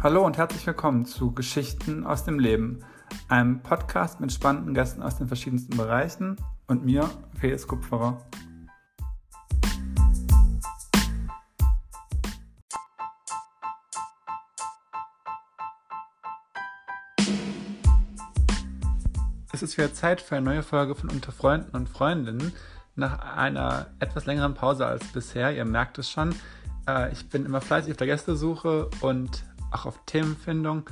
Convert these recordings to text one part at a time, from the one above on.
Hallo und herzlich willkommen zu Geschichten aus dem Leben, einem Podcast mit spannenden Gästen aus den verschiedensten Bereichen und mir, Felix Kupferer. Es ist wieder Zeit für eine neue Folge von Unter Freunden und Freundinnen. Nach einer etwas längeren Pause als bisher, ihr merkt es schon. Äh, ich bin immer fleißig auf der Gästesuche und auch auf Themenfindung.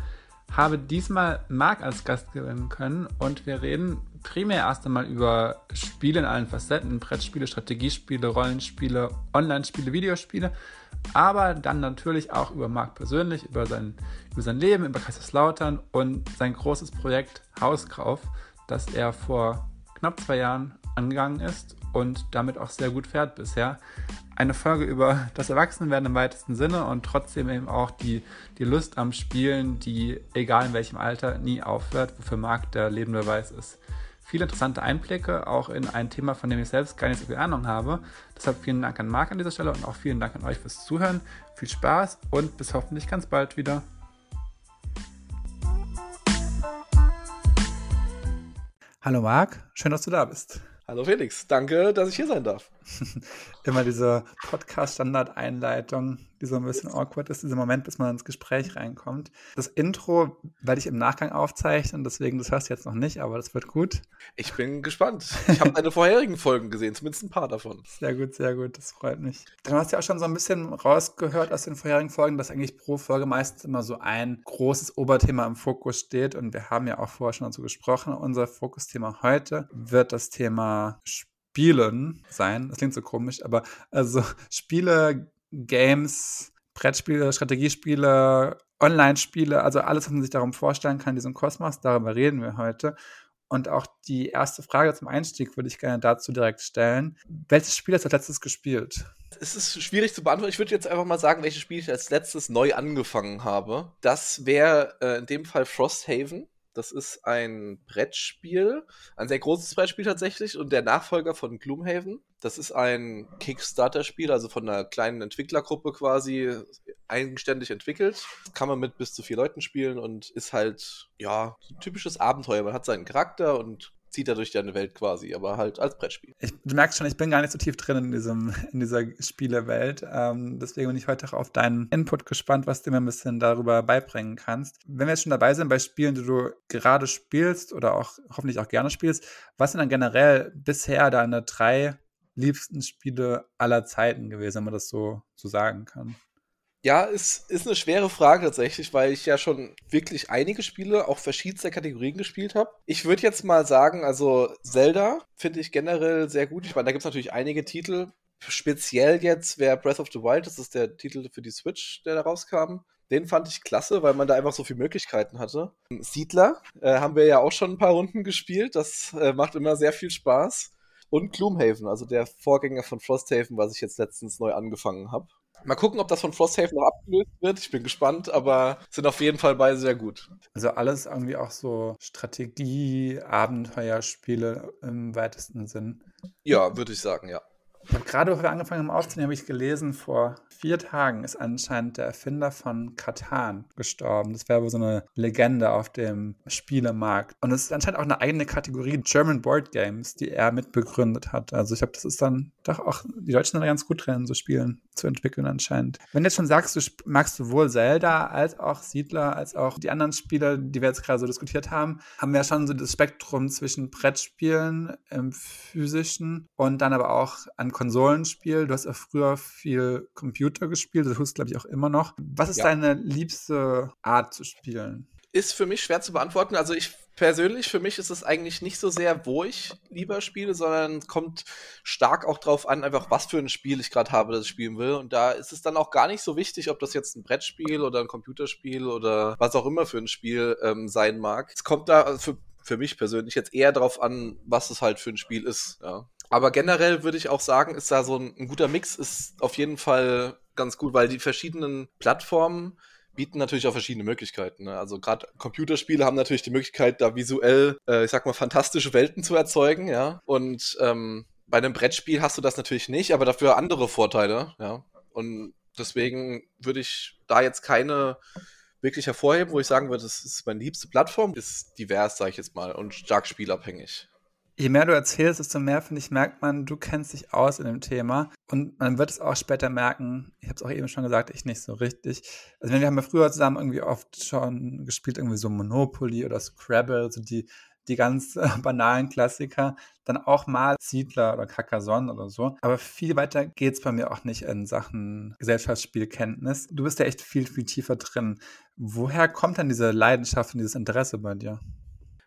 Habe diesmal Marc als Gast gewinnen können und wir reden primär erst einmal über Spiele in allen Facetten, Brettspiele, Strategiespiele, Rollenspiele, Online-Spiele, Videospiele, aber dann natürlich auch über Marc persönlich, über sein, über sein Leben, über Kaiserslautern und sein großes Projekt Hauskauf, das er vor knapp zwei Jahren angegangen ist und damit auch sehr gut fährt bisher eine Folge über das Erwachsenwerden im weitesten Sinne und trotzdem eben auch die, die Lust am Spielen, die egal in welchem Alter nie aufhört, wofür Marc der lebende Beweis ist. Viele interessante Einblicke, auch in ein Thema, von dem ich selbst gar nicht so viel Ahnung habe. Deshalb vielen Dank an Marc an dieser Stelle und auch vielen Dank an euch fürs Zuhören. Viel Spaß und bis hoffentlich ganz bald wieder. Hallo Marc, schön, dass du da bist. Hallo Felix, danke, dass ich hier sein darf. Immer diese Podcast-Standard-Einleitung, die so ein bisschen awkward ist, dieser Moment, bis man ins Gespräch reinkommt. Das Intro werde ich im Nachgang aufzeichnen, deswegen, das hörst du jetzt noch nicht, aber das wird gut. Ich bin gespannt. Ich habe deine vorherigen Folgen gesehen, zumindest ein paar davon. Sehr gut, sehr gut, das freut mich. Du hast ja auch schon so ein bisschen rausgehört aus den vorherigen Folgen, dass eigentlich pro Folge meistens immer so ein großes Oberthema im Fokus steht und wir haben ja auch vorher schon dazu gesprochen. Unser Fokusthema heute wird das Thema Spielen sein. Das klingt so komisch, aber also Spiele, Games, Brettspiele, Strategiespiele, Online-Spiele, also alles, was man sich darum vorstellen kann, diesen Kosmos, darüber reden wir heute. Und auch die erste Frage zum Einstieg würde ich gerne dazu direkt stellen. Welches Spiel hast du als letztes gespielt? Es ist schwierig zu beantworten. Ich würde jetzt einfach mal sagen, welches Spiel ich als letztes neu angefangen habe. Das wäre äh, in dem Fall Frosthaven. Das ist ein Brettspiel, ein sehr großes Brettspiel tatsächlich und der Nachfolger von Gloomhaven. Das ist ein Kickstarter-Spiel, also von einer kleinen Entwicklergruppe quasi eigenständig entwickelt. Kann man mit bis zu vier Leuten spielen und ist halt, ja, ein typisches Abenteuer. Man hat seinen Charakter und zieht er durch deine Welt quasi, aber halt als Brettspiel. Ich, du merkst schon, ich bin gar nicht so tief drin in, diesem, in dieser Spielewelt. Ähm, deswegen bin ich heute auch auf deinen Input gespannt, was du mir ein bisschen darüber beibringen kannst. Wenn wir jetzt schon dabei sind bei Spielen, die du gerade spielst oder auch hoffentlich auch gerne spielst, was sind dann generell bisher deine drei liebsten Spiele aller Zeiten gewesen, wenn man das so, so sagen kann? Ja, ist, ist eine schwere Frage tatsächlich, weil ich ja schon wirklich einige Spiele, auch verschiedenster Kategorien gespielt habe. Ich würde jetzt mal sagen, also Zelda finde ich generell sehr gut. Ich meine, da gibt es natürlich einige Titel. Speziell jetzt wäre Breath of the Wild, das ist der Titel für die Switch, der da rauskam. Den fand ich klasse, weil man da einfach so viele Möglichkeiten hatte. Siedler äh, haben wir ja auch schon ein paar Runden gespielt. Das äh, macht immer sehr viel Spaß. Und Gloomhaven, also der Vorgänger von Frosthaven, was ich jetzt letztens neu angefangen habe. Mal gucken, ob das von Frosthaven noch abgelöst wird. Ich bin gespannt, aber sind auf jeden Fall beide sehr gut. Also alles irgendwie auch so Strategie, Abenteuerspiele im weitesten Sinn. Ja, würde ich sagen, ja. Habe gerade, bevor wir angefangen haben aufzunehmen, habe ich gelesen, vor vier Tagen ist anscheinend der Erfinder von Katan gestorben. Das wäre wohl so eine Legende auf dem Spielemarkt. Und es ist anscheinend auch eine eigene Kategorie German Board Games, die er mitbegründet hat. Also ich glaube, das ist dann doch auch, die Deutschen sind da ganz gut drin, so Spielen zu entwickeln anscheinend. Wenn du jetzt schon sagst, du magst sowohl Zelda als auch Siedler, als auch die anderen Spiele, die wir jetzt gerade so diskutiert haben, haben wir ja schon so das Spektrum zwischen Brettspielen im physischen und dann aber auch an Konsolenspiel. Du hast ja früher viel Computer gespielt, das tust glaube ich auch immer noch. Was ist ja. deine liebste Art zu spielen? Ist für mich schwer zu beantworten. Also ich persönlich, für mich ist es eigentlich nicht so sehr, wo ich lieber spiele, sondern kommt stark auch drauf an, einfach was für ein Spiel ich gerade habe, das ich spielen will. Und da ist es dann auch gar nicht so wichtig, ob das jetzt ein Brettspiel oder ein Computerspiel oder was auch immer für ein Spiel ähm, sein mag. Es kommt da für, für mich persönlich jetzt eher drauf an, was es halt für ein Spiel ist. Ja. Aber generell würde ich auch sagen, ist da so ein, ein guter Mix, ist auf jeden Fall ganz gut, weil die verschiedenen Plattformen bieten natürlich auch verschiedene Möglichkeiten. Ne? Also gerade Computerspiele haben natürlich die Möglichkeit, da visuell, äh, ich sag mal, fantastische Welten zu erzeugen, ja. Und ähm, bei einem Brettspiel hast du das natürlich nicht, aber dafür andere Vorteile, ja. Und deswegen würde ich da jetzt keine wirklich hervorheben, wo ich sagen würde, das ist meine liebste Plattform, ist divers, sage ich jetzt mal, und stark spielabhängig. Je mehr du erzählst, desto mehr, finde ich, merkt man, du kennst dich aus in dem Thema. Und man wird es auch später merken, ich habe es auch eben schon gesagt, ich nicht so richtig. Also wir haben ja früher zusammen irgendwie oft schon gespielt, irgendwie so Monopoly oder Scrabble, so die, die ganz banalen Klassiker. Dann auch mal Siedler oder Carcassonne oder so. Aber viel weiter geht es bei mir auch nicht in Sachen Gesellschaftsspielkenntnis. Du bist ja echt viel, viel tiefer drin. Woher kommt dann diese Leidenschaft und dieses Interesse bei dir?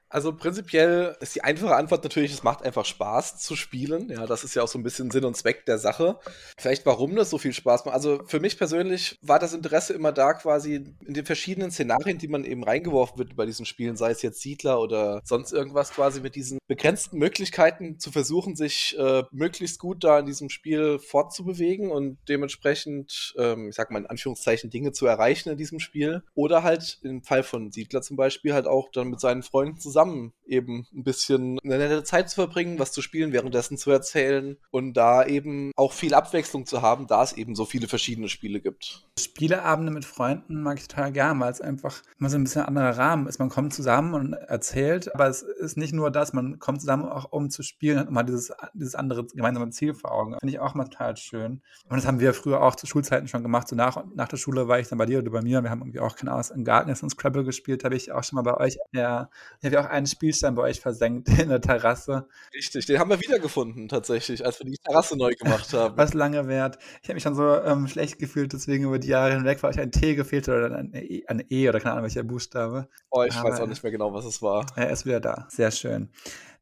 Also prinzipiell ist die einfache Antwort natürlich, es macht einfach Spaß zu spielen. Ja, das ist ja auch so ein bisschen Sinn und Zweck der Sache. Vielleicht warum das so viel Spaß macht. Also für mich persönlich war das Interesse immer da quasi in den verschiedenen Szenarien, die man eben reingeworfen wird bei diesen Spielen, sei es jetzt Siedler oder sonst irgendwas quasi mit diesen begrenzten Möglichkeiten zu versuchen, sich äh, möglichst gut da in diesem Spiel fortzubewegen und dementsprechend, ähm, ich sag mal in Anführungszeichen, Dinge zu erreichen in diesem Spiel. Oder halt im Fall von Siedler zum Beispiel halt auch dann mit seinen Freunden zusammen zusammen eben ein bisschen eine nette Zeit zu verbringen, was zu spielen, währenddessen zu erzählen und da eben auch viel Abwechslung zu haben, da es eben so viele verschiedene Spiele gibt. Spieleabende mit Freunden mag ich total gern, weil es einfach immer so ein bisschen anderer Rahmen ist. Man kommt zusammen und erzählt, aber es ist nicht nur das, man kommt zusammen auch um zu spielen, hat immer dieses, dieses andere gemeinsame Ziel vor Augen. Finde ich auch mal total schön. Und das haben wir früher auch zu Schulzeiten schon gemacht. So nach, nach der Schule war ich dann bei dir oder bei mir. Wir haben irgendwie auch, keine Ahnung, im Garten und Scrabble gespielt, habe ich auch schon mal bei euch. Ja, ja wir einen Spielstein bei euch versenkt in der Terrasse. Richtig, den haben wir wiedergefunden tatsächlich, als wir die Terrasse neu gemacht haben. Was lange wert. Ich habe mich schon so ähm, schlecht gefühlt, deswegen über die Jahre hinweg, weil euch ein T gefehlt hat oder ein E, ein e oder keine Ahnung welcher Buchstabe. Oh, ich Aber, weiß auch nicht mehr genau, was es war. Er ist wieder da. Sehr schön.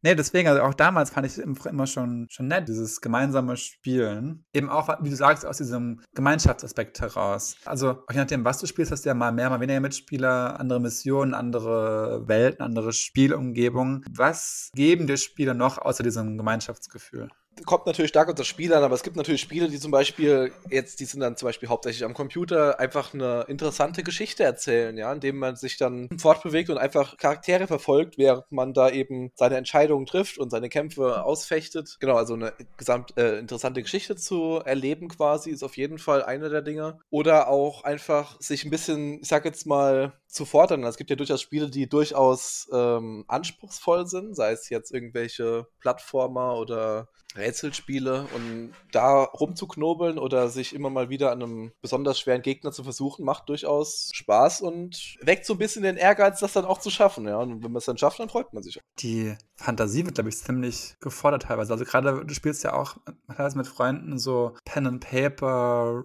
Nee, deswegen, also auch damals fand ich es immer schon, schon nett, dieses gemeinsame Spielen. Eben auch, wie du sagst, aus diesem Gemeinschaftsaspekt heraus. Also, je nachdem, was du spielst, hast du ja mal mehr, mal weniger Mitspieler, andere Missionen, andere Welten, andere Spielumgebungen. Was geben dir Spiele noch außer diesem Gemeinschaftsgefühl? Kommt natürlich stark unter Spiel an, aber es gibt natürlich Spiele, die zum Beispiel jetzt, die sind dann zum Beispiel hauptsächlich am Computer, einfach eine interessante Geschichte erzählen, ja, indem man sich dann fortbewegt und einfach Charaktere verfolgt, während man da eben seine Entscheidungen trifft und seine Kämpfe ausfechtet. Genau, also eine gesamt äh, interessante Geschichte zu erleben quasi ist auf jeden Fall eine der Dinge. Oder auch einfach sich ein bisschen, ich sag jetzt mal, zu fordern. Es gibt ja durchaus Spiele, die durchaus ähm, anspruchsvoll sind, sei es jetzt irgendwelche Plattformer oder Rätselspiele und da rumzuknobeln oder sich immer mal wieder an einem besonders schweren Gegner zu versuchen, macht durchaus Spaß und weckt so ein bisschen den Ehrgeiz, das dann auch zu schaffen. Ja, und wenn man es dann schafft, dann freut man sich. Die Fantasie wird, glaube ich, ziemlich gefordert teilweise. Also gerade, du spielst ja auch teilweise mit Freunden so Pen and Paper,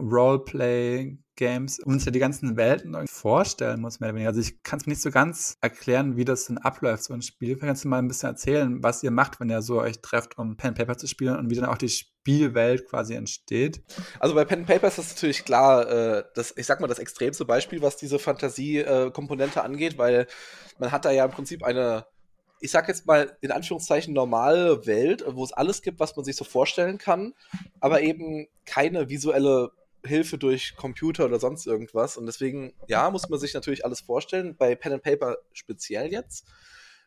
Roleplay, Games sich ja die ganzen Welten vorstellen muss, mehr oder weniger. Also ich kann es mir nicht so ganz erklären, wie das denn abläuft, so ein Spiel. Kannst du mal ein bisschen erzählen, was ihr macht, wenn ihr so euch trefft, um Pen Paper zu spielen und wie dann auch die Spielwelt quasi entsteht? Also bei Pen Paper ist das natürlich klar, äh, das, ich sag mal, das extremste Beispiel, was diese Fantasie-Komponente äh, angeht, weil man hat da ja im Prinzip eine ich sag jetzt mal in Anführungszeichen normale Welt, wo es alles gibt, was man sich so vorstellen kann, aber eben keine visuelle Hilfe durch Computer oder sonst irgendwas. Und deswegen, ja, muss man sich natürlich alles vorstellen. Bei Pen and Paper speziell jetzt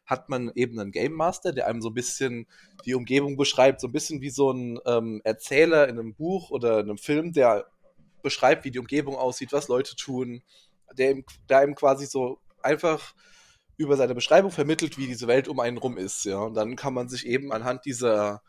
hat man eben einen Game Master, der einem so ein bisschen die Umgebung beschreibt, so ein bisschen wie so ein ähm, Erzähler in einem Buch oder in einem Film, der beschreibt, wie die Umgebung aussieht, was Leute tun, der ihm, der einem quasi so einfach über seine Beschreibung vermittelt, wie diese Welt um einen rum ist. Ja, und dann kann man sich eben anhand dieser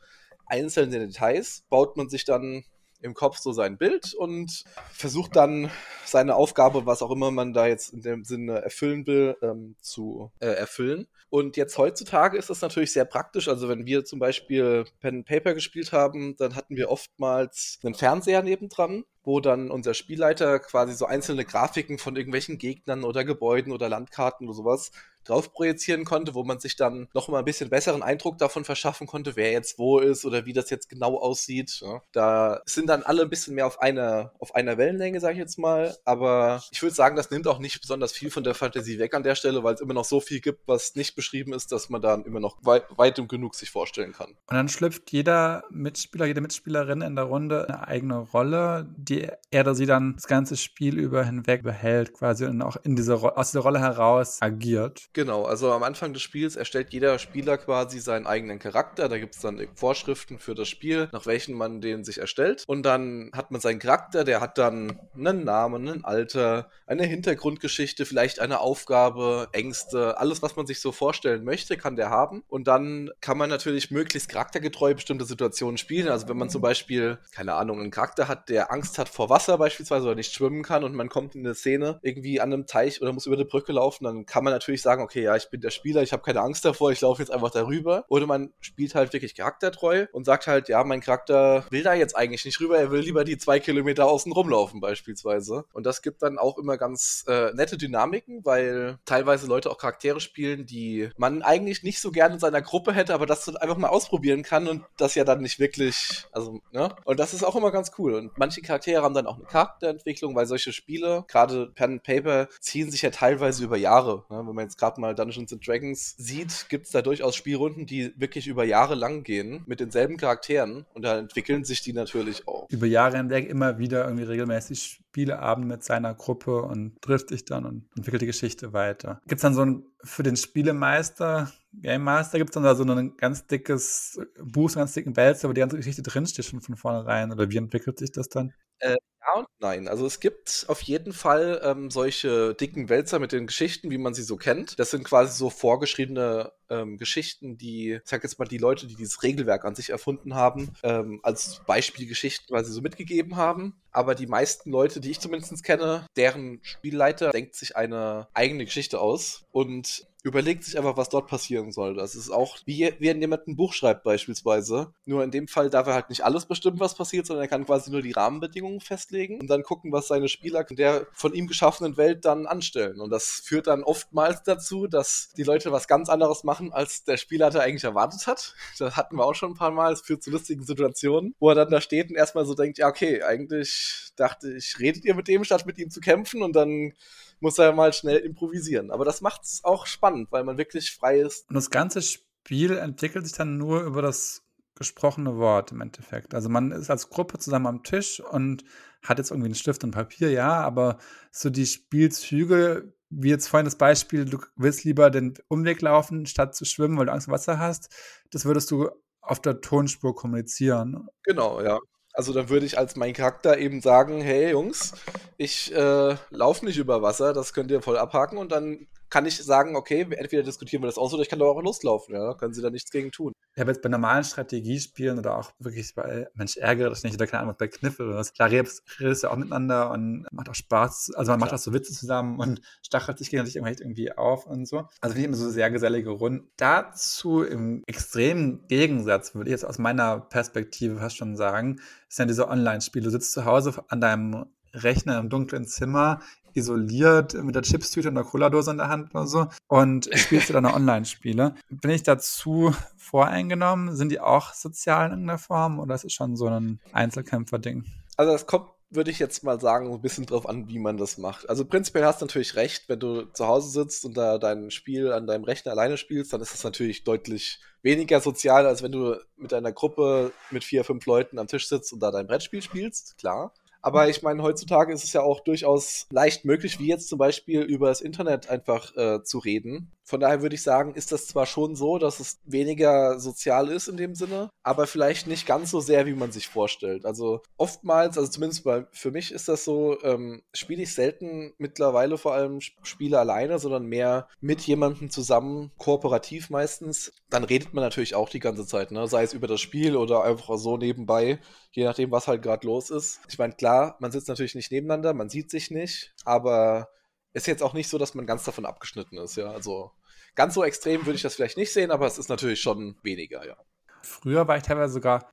einzelnen Details baut man sich dann im Kopf so sein Bild und versucht dann seine Aufgabe, was auch immer man da jetzt in dem Sinne erfüllen will, ähm, zu äh, erfüllen. Und jetzt heutzutage ist das natürlich sehr praktisch. Also wenn wir zum Beispiel Pen and Paper gespielt haben, dann hatten wir oftmals einen Fernseher nebendran wo dann unser Spielleiter quasi so einzelne Grafiken von irgendwelchen Gegnern oder Gebäuden oder Landkarten oder sowas drauf projizieren konnte, wo man sich dann noch mal ein bisschen besseren Eindruck davon verschaffen konnte, wer jetzt wo ist oder wie das jetzt genau aussieht. Da sind dann alle ein bisschen mehr auf einer, auf einer Wellenlänge, sage ich jetzt mal. Aber ich würde sagen, das nimmt auch nicht besonders viel von der Fantasie weg an der Stelle, weil es immer noch so viel gibt, was nicht beschrieben ist, dass man dann immer noch weit, weit genug sich vorstellen kann. Und dann schlüpft jeder Mitspieler, jede Mitspielerin in der Runde eine eigene Rolle, die die er oder sie dann das ganze Spiel über hinweg behält, quasi und auch in diese, aus dieser Rolle heraus agiert. Genau, also am Anfang des Spiels erstellt jeder Spieler quasi seinen eigenen Charakter. Da gibt es dann Vorschriften für das Spiel, nach welchen man den sich erstellt. Und dann hat man seinen Charakter, der hat dann einen Namen, ein Alter, eine Hintergrundgeschichte, vielleicht eine Aufgabe, Ängste, alles, was man sich so vorstellen möchte, kann der haben. Und dann kann man natürlich möglichst charaktergetreu bestimmte Situationen spielen. Also wenn man zum Beispiel, keine Ahnung, einen Charakter hat, der Angst hat vor Wasser beispielsweise oder nicht schwimmen kann und man kommt in eine Szene irgendwie an einem Teich oder muss über eine Brücke laufen, dann kann man natürlich sagen, okay, ja, ich bin der Spieler, ich habe keine Angst davor, ich laufe jetzt einfach darüber. Oder man spielt halt wirklich charaktertreu und sagt halt, ja, mein Charakter will da jetzt eigentlich nicht rüber, er will lieber die zwei Kilometer außen rumlaufen beispielsweise. Und das gibt dann auch immer ganz äh, nette Dynamiken, weil teilweise Leute auch Charaktere spielen, die man eigentlich nicht so gerne in seiner Gruppe hätte, aber das dann einfach mal ausprobieren kann und das ja dann nicht wirklich, also, ne? Und das ist auch immer ganz cool. Und manche Charaktere haben dann auch eine Charakterentwicklung, weil solche Spiele, gerade Pen and Paper, ziehen sich ja teilweise über Jahre. Ne? Wenn man jetzt gerade mal Dungeons and Dragons sieht, gibt es da durchaus Spielrunden, die wirklich über Jahre lang gehen mit denselben Charakteren und da entwickeln sich die natürlich auch. Über Jahre hinweg immer wieder irgendwie regelmäßig Spieleabend mit seiner Gruppe und trifft sich dann und entwickelt die Geschichte weiter. Gibt es dann so ein, für den Spielemeister, Game Master, gibt es dann da so ein ganz dickes Buch, so einen ganz dicken Wälzer, wo die ganze Geschichte drinsteht schon von vornherein? Oder wie entwickelt sich das dann? Äh, ja und nein. Also es gibt auf jeden Fall ähm, solche dicken Wälzer mit den Geschichten, wie man sie so kennt. Das sind quasi so vorgeschriebene ähm, Geschichten, die, ich sag jetzt mal, die Leute, die dieses Regelwerk an sich erfunden haben, ähm, als Beispielgeschichten quasi so mitgegeben haben. Aber die meisten Leute, die ich zumindest kenne, deren Spielleiter denkt sich eine eigene Geschichte aus und überlegt sich einfach, was dort passieren soll. Das ist auch, wie wenn jemand ein Buch schreibt beispielsweise. Nur in dem Fall darf er halt nicht alles bestimmen, was passiert, sondern er kann quasi nur die Rahmenbedingungen festlegen und dann gucken, was seine Spieler in der von ihm geschaffenen Welt dann anstellen. Und das führt dann oftmals dazu, dass die Leute was ganz anderes machen, als der Spielleiter eigentlich erwartet hat. Das hatten wir auch schon ein paar Mal. Es führt zu lustigen Situationen, wo er dann da steht und erstmal so denkt, ja, okay, eigentlich dachte ich, redet ihr mit dem, statt mit ihm zu kämpfen und dann muss er mal schnell improvisieren. Aber das macht es auch spannend, weil man wirklich frei ist. Und das ganze Spiel entwickelt sich dann nur über das gesprochene Wort im Endeffekt. Also man ist als Gruppe zusammen am Tisch und hat jetzt irgendwie einen Stift und Papier, ja, aber so die Spielzüge, wie jetzt vorhin das Beispiel, du willst lieber den Umweg laufen, statt zu schwimmen, weil du Angst vor Wasser hast, das würdest du auf der Tonspur kommunizieren. Genau, ja. Also dann würde ich als mein Charakter eben sagen, hey Jungs, ich äh, laufe nicht über Wasser, das könnt ihr voll abhaken und dann kann ich sagen, okay, entweder diskutieren wir das aus oder ich kann da auch loslaufen, ja, können sie da nichts gegen tun. Ich habe jetzt bei normalen Strategiespielen oder auch wirklich bei Mensch ärgere das nicht oder keine Ahnung, bei Kniffel oder was, klar redest du auch miteinander und macht auch Spaß, also man macht auch so Witze zusammen und stachelt sich gegenseitig irgendwie auf und so. Also finde ich immer so sehr gesellige Runden. Dazu im extremen Gegensatz, würde ich jetzt aus meiner Perspektive fast schon sagen, ist ja diese Online-Spiele. Du sitzt zu Hause an deinem Rechner im dunklen Zimmer, isoliert mit der Chipstüte und der Cola-Dose in der Hand oder so und spielst du dann Online-Spiele. Bin ich dazu voreingenommen? Sind die auch sozial in irgendeiner Form oder ist es schon so ein Einzelkämpfer-Ding? Also das kommt würde ich jetzt mal sagen, ein bisschen drauf an, wie man das macht. Also prinzipiell hast du natürlich recht, wenn du zu Hause sitzt und da dein Spiel an deinem Rechner alleine spielst, dann ist das natürlich deutlich weniger sozial, als wenn du mit einer Gruppe mit vier, fünf Leuten am Tisch sitzt und da dein Brettspiel spielst, klar. Aber ich meine, heutzutage ist es ja auch durchaus leicht möglich, wie jetzt zum Beispiel über das Internet einfach äh, zu reden. Von daher würde ich sagen, ist das zwar schon so, dass es weniger sozial ist in dem Sinne, aber vielleicht nicht ganz so sehr, wie man sich vorstellt. Also oftmals, also zumindest bei, für mich ist das so, ähm, spiele ich selten mittlerweile vor allem Spiele alleine, sondern mehr mit jemandem zusammen, kooperativ meistens. Dann redet man natürlich auch die ganze Zeit, ne? sei es über das Spiel oder einfach so nebenbei, je nachdem, was halt gerade los ist. Ich meine, klar, man sitzt natürlich nicht nebeneinander, man sieht sich nicht, aber ist jetzt auch nicht so, dass man ganz davon abgeschnitten ist, ja. Also ganz so extrem würde ich das vielleicht nicht sehen, aber es ist natürlich schon weniger, ja. Früher war ich teilweise sogar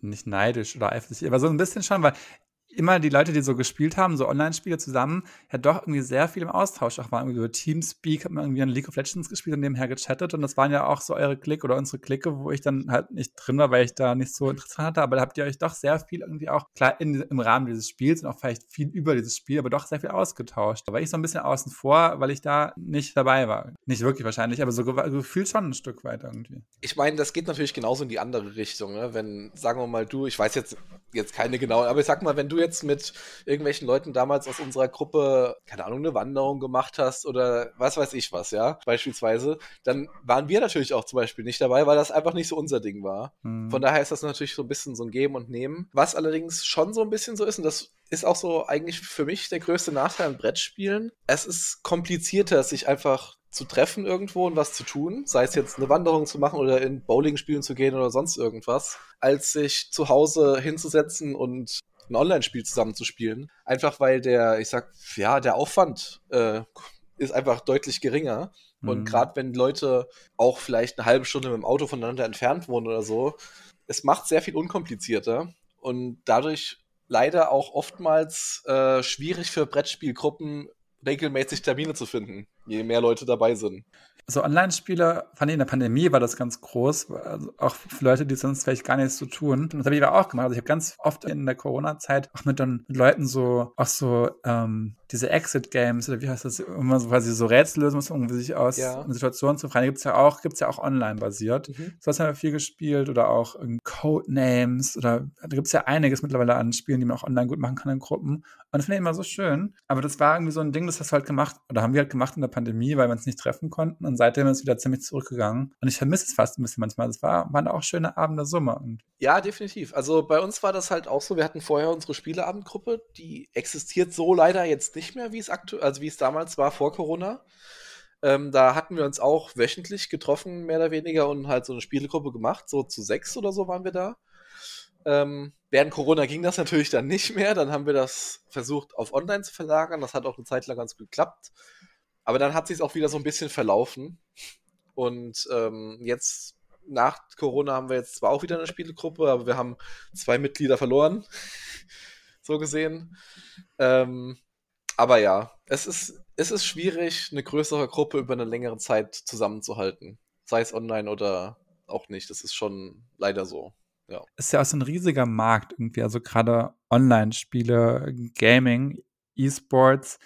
nicht neidisch oder eifersüchtig, aber so ein bisschen schon, weil immer die Leute, die so gespielt haben, so Online-Spiele zusammen, ja doch irgendwie sehr viel im Austausch auch waren. Irgendwie über Teamspeak hat man irgendwie an League of Legends gespielt und nebenher gechattet und das waren ja auch so eure Klick oder unsere Klicke, wo ich dann halt nicht drin war, weil ich da nicht so interessant hatte, aber da habt ihr euch doch sehr viel irgendwie auch, klar, in, im Rahmen dieses Spiels und auch vielleicht viel über dieses Spiel, aber doch sehr viel ausgetauscht. Da war ich so ein bisschen außen vor, weil ich da nicht dabei war. Nicht wirklich wahrscheinlich, aber so gefühlt schon ein Stück weit irgendwie. Ich meine, das geht natürlich genauso in die andere Richtung, ne? wenn, sagen wir mal, du, ich weiß jetzt jetzt keine genauen, aber ich sag mal, wenn du jetzt mit irgendwelchen Leuten damals aus unserer Gruppe, keine Ahnung, eine Wanderung gemacht hast oder was weiß ich was, ja, beispielsweise, dann waren wir natürlich auch zum Beispiel nicht dabei, weil das einfach nicht so unser Ding war. Mhm. Von daher ist das natürlich so ein bisschen so ein Geben und Nehmen. Was allerdings schon so ein bisschen so ist, und das ist auch so eigentlich für mich der größte Nachteil an Brettspielen. Es ist komplizierter, sich einfach zu treffen irgendwo und was zu tun, sei es jetzt eine Wanderung zu machen oder in Bowling spielen zu gehen oder sonst irgendwas, als sich zu Hause hinzusetzen und ein Online-Spiel zusammenzuspielen. Einfach weil der, ich sag, ja, der Aufwand äh, ist einfach deutlich geringer. Mhm. Und gerade wenn Leute auch vielleicht eine halbe Stunde mit dem Auto voneinander entfernt wohnen oder so, es macht sehr viel unkomplizierter. Und dadurch leider auch oftmals äh, schwierig für Brettspielgruppen regelmäßig Termine zu finden, je mehr Leute dabei sind. So Online-Spiele, fand ich in der Pandemie war das ganz groß, also auch für Leute, die sonst vielleicht gar nichts zu tun. Und das habe ich aber auch gemacht. Also ich habe ganz oft in der Corona-Zeit auch mit, dann, mit Leuten so, auch so ähm, diese Exit-Games oder wie heißt das, immer so quasi so Rätsel lösen muss, um sich aus ja. einer Situation zu befreien. Gibt es ja auch, gibt's ja auch online basiert. Mhm. So haben wir viel gespielt oder auch Codenames oder da gibt es ja einiges mittlerweile an Spielen, die man auch online gut machen kann in Gruppen. Und das finde ich immer so schön. Aber das war irgendwie so ein Ding, das hast du halt gemacht, oder haben wir halt gemacht in der Pandemie, weil wir uns nicht treffen konnten. Und seitdem ist es wieder ziemlich zurückgegangen. Und ich vermisse es fast ein bisschen manchmal. Das war, waren auch schöne Abende Summe. Ja, definitiv. Also bei uns war das halt auch so. Wir hatten vorher unsere Spieleabendgruppe, die existiert so leider jetzt nicht mehr, wie es aktuell, also wie es damals war vor Corona. Ähm, da hatten wir uns auch wöchentlich getroffen, mehr oder weniger, und halt so eine Spielegruppe gemacht. So zu sechs oder so waren wir da. Ähm, während Corona ging das natürlich dann nicht mehr. Dann haben wir das versucht, auf online zu verlagern. Das hat auch eine Zeit lang ganz gut geklappt. Aber dann hat sich auch wieder so ein bisschen verlaufen. Und ähm, jetzt nach Corona haben wir jetzt zwar auch wieder eine Spielegruppe, aber wir haben zwei Mitglieder verloren. so gesehen. Ähm, aber ja, es ist, es ist schwierig, eine größere Gruppe über eine längere Zeit zusammenzuhalten. Sei es online oder auch nicht. Das ist schon leider so. Ja. Ist ja auch so ein riesiger Markt irgendwie. Also gerade Online-Spiele, Gaming, E-Sports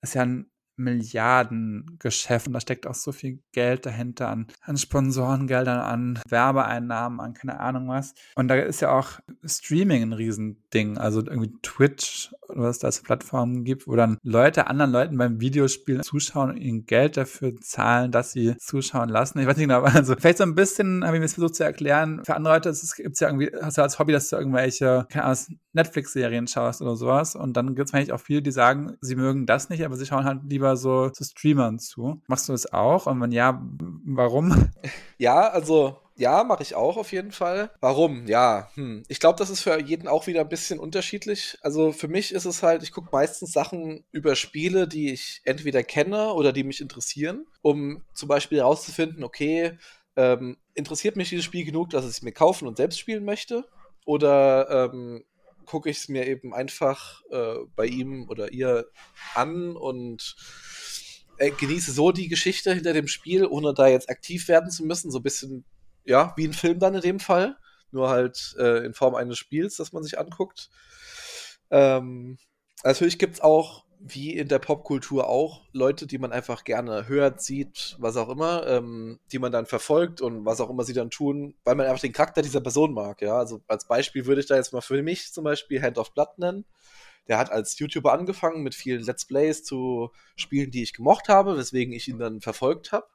ist ja ein Milliardengeschäft und da steckt auch so viel Geld dahinter an, an Sponsorengeldern, an Werbeeinnahmen, an keine Ahnung was. Und da ist ja auch Streaming ein Riesending, also irgendwie Twitch oder was da als Plattformen gibt, wo dann Leute anderen Leuten beim Videospielen zuschauen und ihnen Geld dafür zahlen, dass sie zuschauen lassen. Ich weiß nicht genau, also vielleicht so ein bisschen habe ich mir das versucht zu erklären. Für andere Leute gibt es ja irgendwie, hast du als Hobby, dass du irgendwelche, keine Ahnung, Netflix-Serien schaust oder sowas und dann gibt es eigentlich auch viele, die sagen, sie mögen das nicht, aber sie schauen halt lieber lieber so zu Streamern zu. Machst du das auch? Und wenn ja, warum? Ja, also ja, mache ich auch auf jeden Fall. Warum? Ja, hm. ich glaube, das ist für jeden auch wieder ein bisschen unterschiedlich. Also für mich ist es halt, ich gucke meistens Sachen über Spiele, die ich entweder kenne oder die mich interessieren, um zum Beispiel herauszufinden, okay, ähm, interessiert mich dieses Spiel genug, dass ich es mir kaufen und selbst spielen möchte? Oder ähm, gucke ich es mir eben einfach äh, bei ihm oder ihr an und äh, genieße so die Geschichte hinter dem Spiel, ohne da jetzt aktiv werden zu müssen. So ein bisschen, ja, wie ein Film dann in dem Fall. Nur halt äh, in Form eines Spiels, das man sich anguckt. Ähm, natürlich gibt es auch wie in der Popkultur auch Leute, die man einfach gerne hört, sieht, was auch immer, ähm, die man dann verfolgt und was auch immer sie dann tun, weil man einfach den Charakter dieser Person mag, ja. Also als Beispiel würde ich da jetzt mal für mich zum Beispiel Hand of Blood nennen. Der hat als YouTuber angefangen mit vielen Let's Plays zu Spielen, die ich gemocht habe, weswegen ich ihn dann verfolgt habe.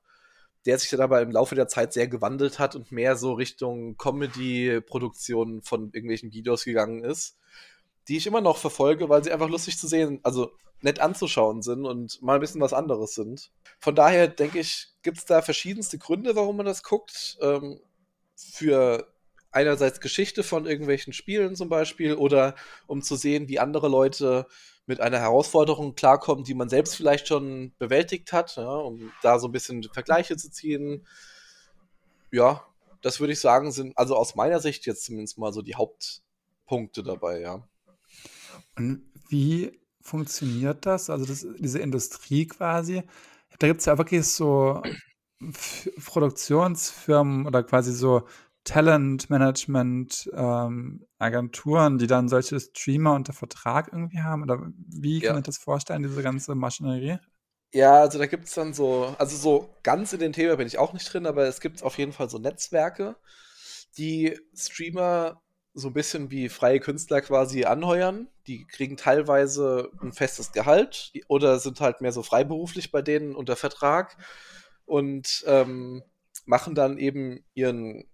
Der sich dann aber im Laufe der Zeit sehr gewandelt hat und mehr so Richtung Comedy-Produktion von irgendwelchen Videos gegangen ist die ich immer noch verfolge, weil sie einfach lustig zu sehen, also nett anzuschauen sind und mal ein bisschen was anderes sind. Von daher denke ich, gibt es da verschiedenste Gründe, warum man das guckt. Ähm, für einerseits Geschichte von irgendwelchen Spielen zum Beispiel oder um zu sehen, wie andere Leute mit einer Herausforderung klarkommen, die man selbst vielleicht schon bewältigt hat, ja, um da so ein bisschen Vergleiche zu ziehen. Ja, das würde ich sagen, sind also aus meiner Sicht jetzt zumindest mal so die Hauptpunkte dabei, ja. Und wie funktioniert das? Also das, diese Industrie quasi. Da gibt es ja wirklich so Produktionsfirmen oder quasi so Talent-Management-Agenturen, ähm, die dann solche Streamer unter Vertrag irgendwie haben? Oder wie kann ja. ich das vorstellen, diese ganze Maschinerie? Ja, also da gibt es dann so, also so ganz in dem Thema bin ich auch nicht drin, aber es gibt auf jeden Fall so Netzwerke, die Streamer so ein bisschen wie freie Künstler quasi anheuern. Die kriegen teilweise ein festes Gehalt oder sind halt mehr so freiberuflich bei denen unter Vertrag und ähm, machen dann eben ihren,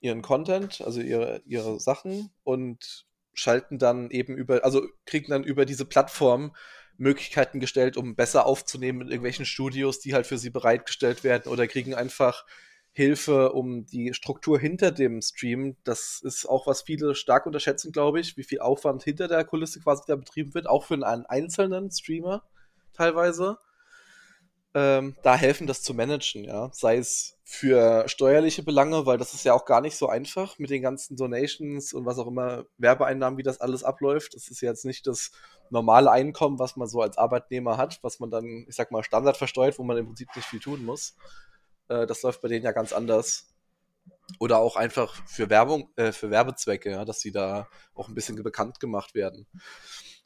ihren Content, also ihre, ihre Sachen und schalten dann eben über, also kriegen dann über diese Plattform Möglichkeiten gestellt, um besser aufzunehmen in irgendwelchen Studios, die halt für sie bereitgestellt werden oder kriegen einfach Hilfe, um die Struktur hinter dem Stream, das ist auch, was viele stark unterschätzen, glaube ich, wie viel Aufwand hinter der Kulisse quasi da betrieben wird, auch für einen einzelnen Streamer teilweise. Ähm, da helfen, das zu managen, ja. Sei es für steuerliche Belange, weil das ist ja auch gar nicht so einfach mit den ganzen Donations und was auch immer, Werbeeinnahmen, wie das alles abläuft. Das ist jetzt nicht das normale Einkommen, was man so als Arbeitnehmer hat, was man dann, ich sag mal, Standard versteuert, wo man im Prinzip nicht viel tun muss. Äh, das läuft bei denen ja ganz anders. Oder auch einfach für Werbung, äh, für Werbezwecke, ja, dass sie da auch ein bisschen bekannt gemacht werden.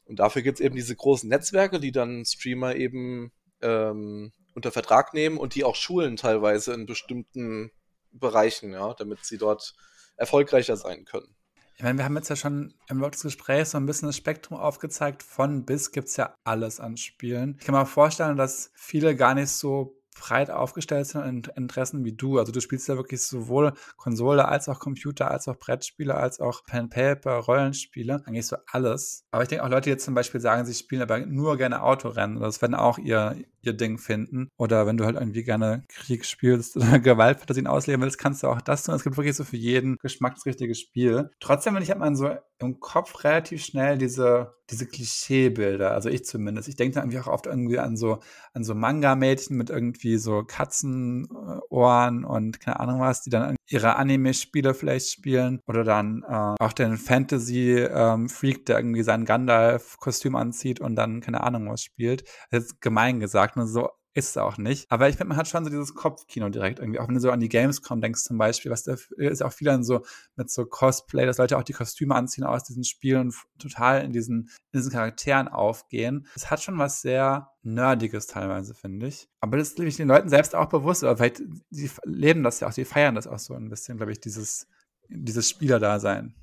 Und dafür gibt es eben diese großen Netzwerke, die dann Streamer eben ähm, unter Vertrag nehmen und die auch schulen teilweise in bestimmten Bereichen, ja, damit sie dort erfolgreicher sein können. Ich meine, wir haben jetzt ja schon im Laufe des Gesprächs so ein bisschen das Spektrum aufgezeigt. Von bis gibt es ja alles an Spielen. Ich kann mir vorstellen, dass viele gar nicht so breit aufgestellt sind an Interessen wie du. Also du spielst ja wirklich sowohl Konsole als auch Computer, als auch Brettspiele, als auch Pen Paper, Rollenspiele, eigentlich so alles. Aber ich denke auch Leute, die jetzt zum Beispiel sagen, sie spielen aber nur gerne Autorennen, das werden auch ihr, ihr Ding finden. Oder wenn du halt irgendwie gerne Krieg spielst oder Gewaltfantasien ausleben willst, kannst du auch das tun. Es gibt wirklich so für jeden Geschmack Spiel. Trotzdem, wenn ich halt mal so im Kopf relativ schnell diese, diese Klischeebilder, also ich zumindest. Ich denke dann irgendwie auch oft irgendwie an so, an so Manga-Mädchen mit irgendwie so Katzenohren und keine Ahnung was, die dann ihre Anime-Spiele vielleicht spielen. Oder dann äh, auch den Fantasy-Freak, ähm, der irgendwie sein Gandalf-Kostüm anzieht und dann keine Ahnung was spielt. Das ist gemein gesagt, nur so ist es auch nicht. Aber ich finde, man hat schon so dieses Kopfkino direkt irgendwie. Auch wenn du so an die Gamescom denkst zum Beispiel, was da ist auch viel dann so mit so Cosplay, dass Leute auch die Kostüme anziehen aus diesen Spielen und total in diesen, in diesen Charakteren aufgehen. Es hat schon was sehr Nerdiges teilweise, finde ich. Aber das ist, glaube ich, den Leuten selbst auch bewusst. Oder vielleicht, sie leben das ja auch, sie feiern das auch so ein bisschen, glaube ich, dieses, dieses Spielerdasein.